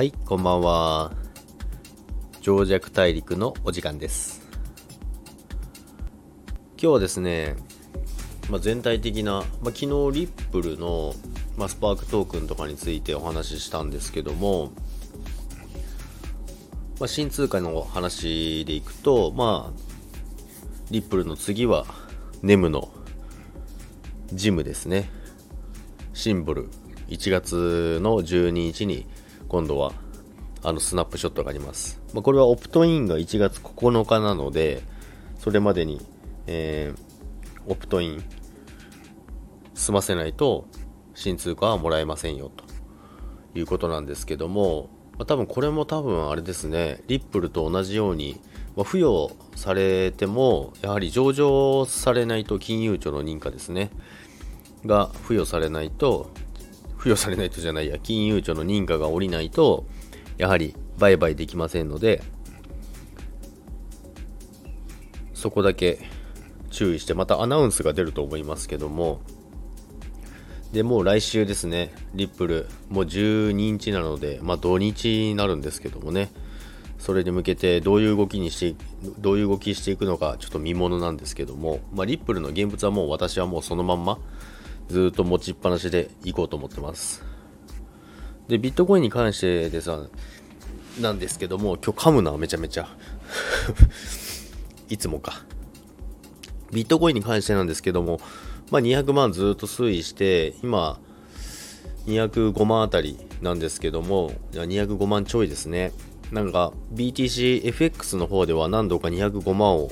はい、こんばんは。長尺大陸のお時間です。今日はですね、まあ、全体的な、まあ、昨日リップルの、まあ、スパークトークンとかについてお話ししたんですけども、まあ、新通貨の話でいくと、まあ、リップルの次は、ネムのジムですね。シンボル、1月の12日に、今度は、あの、スナップショットがあります。まあ、これはオプトインが1月9日なので、それまでに、えー、オプトイン済ませないと新通貨はもらえませんよということなんですけども、まあ、多分これも多分あれですねリップルと同じように、まあ、付与されてもやはり上場されないと金融庁の認可ですねが付与されないと付与されないとじゃないや金融庁の認可が下りないとやはり売買できませんのでそこだけ注意してまたアナウンスが出ると思いますけどもでもう来週ですねリップルもう12日なのでまあ土日になるんですけどもねそれに向けてどういう動きにしてどういう動きしていくのかちょっと見ものなんですけども、まあ、リップルの現物はもう私はもうそのまんまずっと持ちっぱなしでいこうと思ってます。でビットコインに関してでさなんですけども今日噛むなめちゃめちゃ。いつもか。ビットコインに関してなんですけども、まあ、200万ずっと推移して今205万あたりなんですけども205万ちょいですね。なんか BTCFX の方では何度か205万を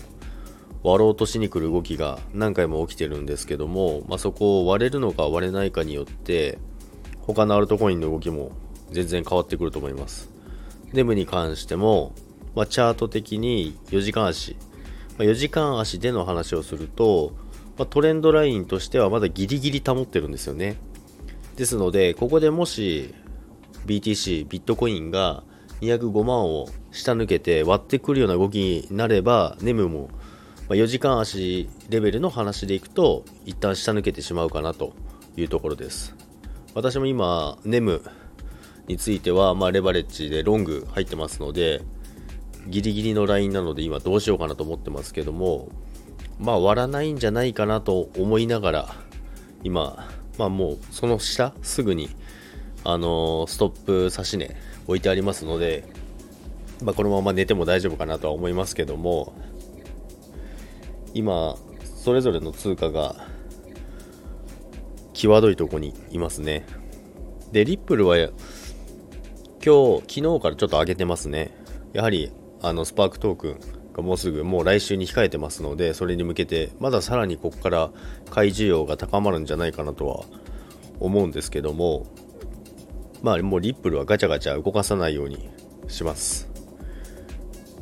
割ろうとしに来る動きが何回も起きてるんですけども、まあ、そこを割れるのか割れないかによって他のアルトコインの動きも全然変わってくると思います。デムに関しても、まあ、チャート的に4時間足、まあ、4時間足での話をすると、まあ、トレンドラインとしてはまだギリギリ保ってるんですよね。ですのでここでもし BTC ビットコインが205万を下抜けて割ってくるような動きになればネムもま4時間足レベルの話でいくと一旦下抜けてしまうかなというところです。私も今ネムについては、まあ、レバレッジでロング入ってますのでギリギリのラインなので今どうしようかなと思ってますけどもまあ割らないんじゃないかなと思いながら今まあもうその下すぐにあのー、ストップ差し値置いてありますので、まあ、このまま寝ても大丈夫かなとは思いますけども今それぞれの通貨が際どいとこにいますね。でリップルは今日昨日からちょっと上げてますね。やはりあのスパークトークンがもうすぐもう来週に控えてますのでそれに向けてまださらにここから買い需要が高まるんじゃないかなとは思うんですけどもまあもうリップルはガチャガチャ動かさないようにします。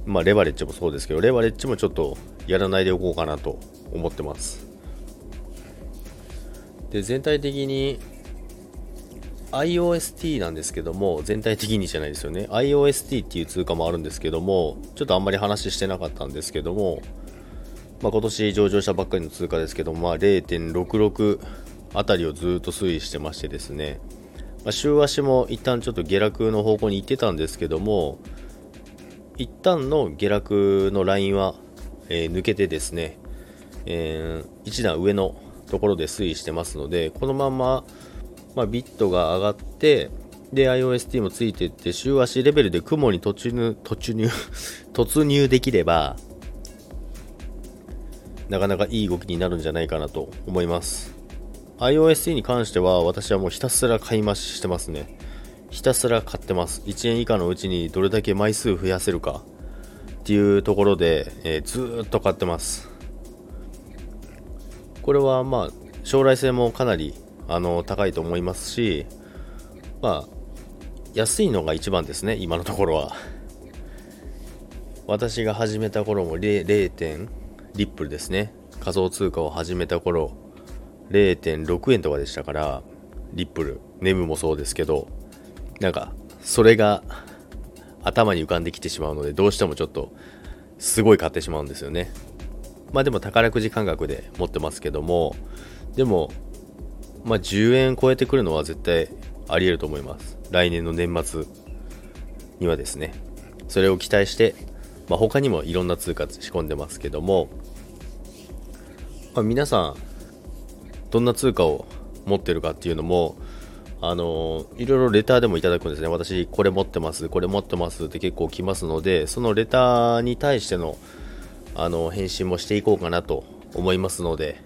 まあレバレッジもそうですけどレバレッジもちょっとやらないでおこうかなと思ってます。で全体的に IOST なんですけども全体的にじゃないですよね。IOST っていう通貨もあるんですけどもちょっとあんまり話してなかったんですけども、まあ、今年上場したばっかりの通貨ですけども、まあ、0.66あたりをずっと推移してましてですね、まあ、週足も一旦ちょっと下落の方向に行ってたんですけども一旦の下落のラインは、えー、抜けてですね、えー、一段上のところで推移してますのでこのまままあ、ビットが上がってで IOST もついていって週足レベルで雲に突入突入 突入できればなかなかいい動きになるんじゃないかなと思います。IOST に関しては私はもうひたすら買い増ししてますね。ひたすら買ってます。1円以下のうちにどれだけ枚数増やせるか。っていうところで、えー、ずっと買ってますこれはまあ将来性もかなりあの高いと思いますし、まあ、安いのが一番ですね、今のところは。私が始めた頃も 0. 0. リップルですね、仮想通貨を始めた頃、0.6円とかでしたから、リップル、ネムもそうですけど、なんか、それが頭に浮かんできてしまうので、どうしてもちょっと、すごい買ってしまうんですよね。まあでも宝くじ感覚で持ってますけども、でも、まあ、10円超えてくるのは絶対あり得ると思います。来年の年末。にはですねそれを期待して、まあ、他にもいろんな通貨仕込んでますけども、まあ、皆さんどんな通貨を持ってるかっていうのもあのいろいろレターでもいただくんですね。私これ持ってますこれ持ってますって結構来ますのでそのレターに対してのあの返信もしていこうかなと思いますので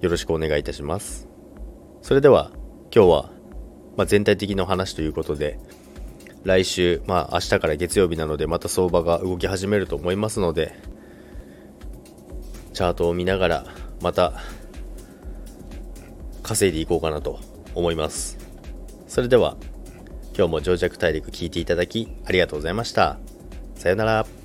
よろしくお願いいたします。それでは今日は、まあ、全体的な話ということで来週、まあ明日から月曜日なのでまた相場が動き始めると思いますのでチャートを見ながらまた稼いでいこうかなと思います。それでは今日も情弱大陸聞いていただきありがとうございました。さようなら。